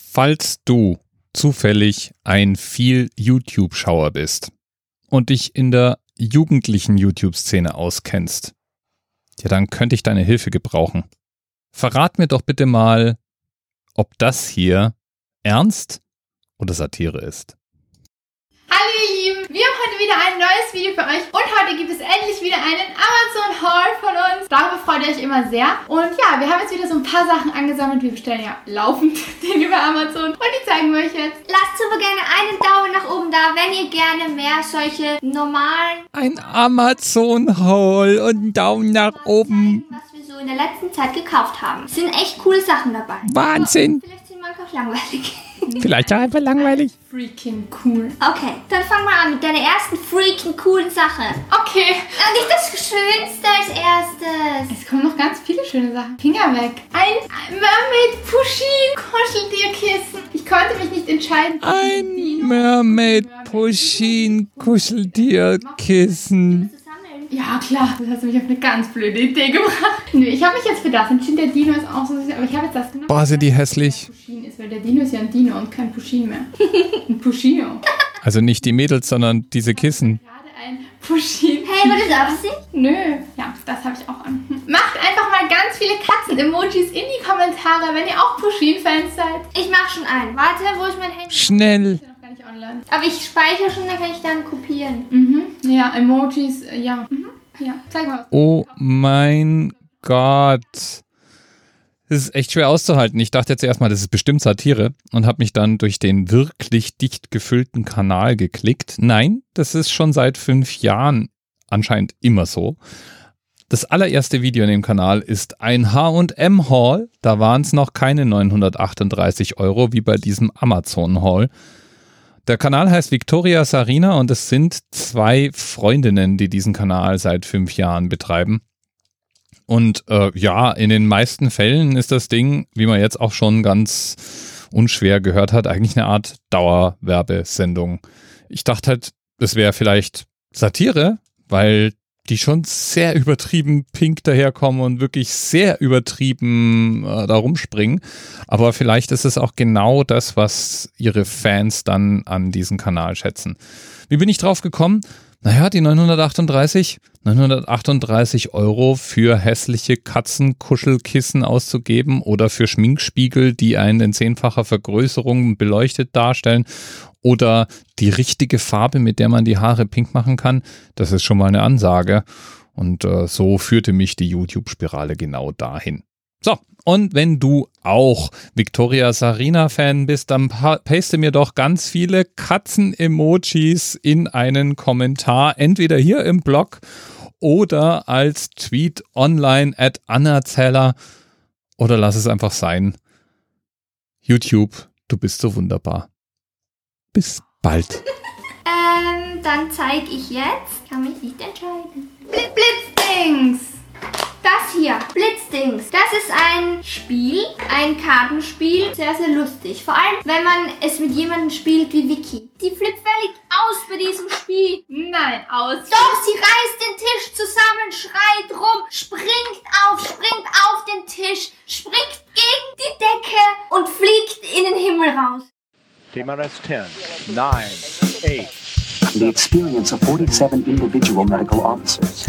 Falls du zufällig ein viel YouTube-Schauer bist und dich in der jugendlichen YouTube-Szene auskennst, ja, dann könnte ich deine Hilfe gebrauchen. Verrat mir doch bitte mal, ob das hier Ernst oder Satire ist. Hallo ihr Lieben, wir haben heute wieder ein neues Video für euch und heute gibt es endlich wieder einen Amazon. Ihr euch immer sehr. Und ja, wir haben jetzt wieder so ein paar Sachen angesammelt. Wir bestellen ja laufend Dinge bei Amazon und die zeigen wir euch jetzt. Lasst super gerne einen Daumen nach oben da, wenn ihr gerne mehr solche normalen Ein Amazon Haul und einen Daumen nach oben. was wir so in der letzten Zeit gekauft haben. Es sind echt coole Sachen dabei. Wahnsinn. Vielleicht auch langweilig. Vielleicht auch einfach langweilig. Freaking cool. Okay, dann fang mal an mit deiner ersten freaking coolen Sache. Okay, Und nicht das Schönste als erstes. es kommen noch ganz viele schöne Sachen. Finger weg. Ein Mermaid Pusheen Kuscheldierkissen. Ich konnte mich nicht entscheiden. Ein Mermaid Pusheen Kuscheldierkissen. Ja, klar, das hast du mich auf eine ganz blöde Idee gebracht. Nö, ich habe mich jetzt für das entschieden. Der Dino ist auch so süß, aber ich habe jetzt das genommen. Boah, sind die hässlich. Ist, weil der Dino ist ja ein Dino und kein Pusheen mehr. Ein Pushino. Also nicht die Mädels, sondern diese Kissen. Gerade ein Pusheen. Hey, war das Absicht? Nö, ja, das habe ich auch an. Macht einfach mal ganz viele Katzen-Emojis in die Kommentare, wenn ihr auch Pusheen-Fans seid. Ich mach schon einen. Warte, wo ist mein Handy? Schnell. Online. Aber ich speichere schon, dann kann ich dann kopieren. Mhm, ja, Emojis, äh, ja. Mhm. Ja, zeig mal. Oh mein Gott. Das ist echt schwer auszuhalten. Ich dachte jetzt erstmal, das ist bestimmt Satire und habe mich dann durch den wirklich dicht gefüllten Kanal geklickt. Nein, das ist schon seit fünf Jahren anscheinend immer so. Das allererste Video in dem Kanal ist ein H&M Haul. Da waren es noch keine 938 Euro wie bei diesem Amazon Haul. Der Kanal heißt Victoria Sarina und es sind zwei Freundinnen, die diesen Kanal seit fünf Jahren betreiben. Und äh, ja, in den meisten Fällen ist das Ding, wie man jetzt auch schon ganz unschwer gehört hat, eigentlich eine Art Dauerwerbesendung. Ich dachte halt, es wäre vielleicht Satire, weil die schon sehr übertrieben pink daherkommen und wirklich sehr übertrieben äh, da rumspringen. Aber vielleicht ist es auch genau das, was ihre Fans dann an diesem Kanal schätzen. Wie bin ich drauf gekommen? Naja, die 938, 938 Euro für hässliche Katzenkuschelkissen auszugeben oder für Schminkspiegel, die einen in zehnfacher Vergrößerung beleuchtet darstellen oder die richtige Farbe, mit der man die Haare pink machen kann, das ist schon mal eine Ansage. Und äh, so führte mich die YouTube-Spirale genau dahin. So, und wenn du auch Victoria Sarina-Fan bist, dann pa paste mir doch ganz viele Katzen-Emojis in einen Kommentar, entweder hier im Blog oder als Tweet online at Anna Zeller oder lass es einfach sein. YouTube, du bist so wunderbar. Bis bald. Ähm, dann zeige ich jetzt. Kann mich nicht entscheiden. Blitz, Blitzdings. Das hier, Blitzdings. Das ist ein Spiel, ein Kartenspiel. Sehr, sehr lustig. Vor allem, wenn man es mit jemandem spielt wie Vicky. Die flippt völlig aus bei diesem Spiel. Nein, aus. Doch, sie reißt den Tisch zusammen, schreit rum, springt auf, springt auf den Tisch, springt gegen die Decke und fliegt in den Himmel raus. TMRS 10, 9, 8, the experience of 47 individual medical officers.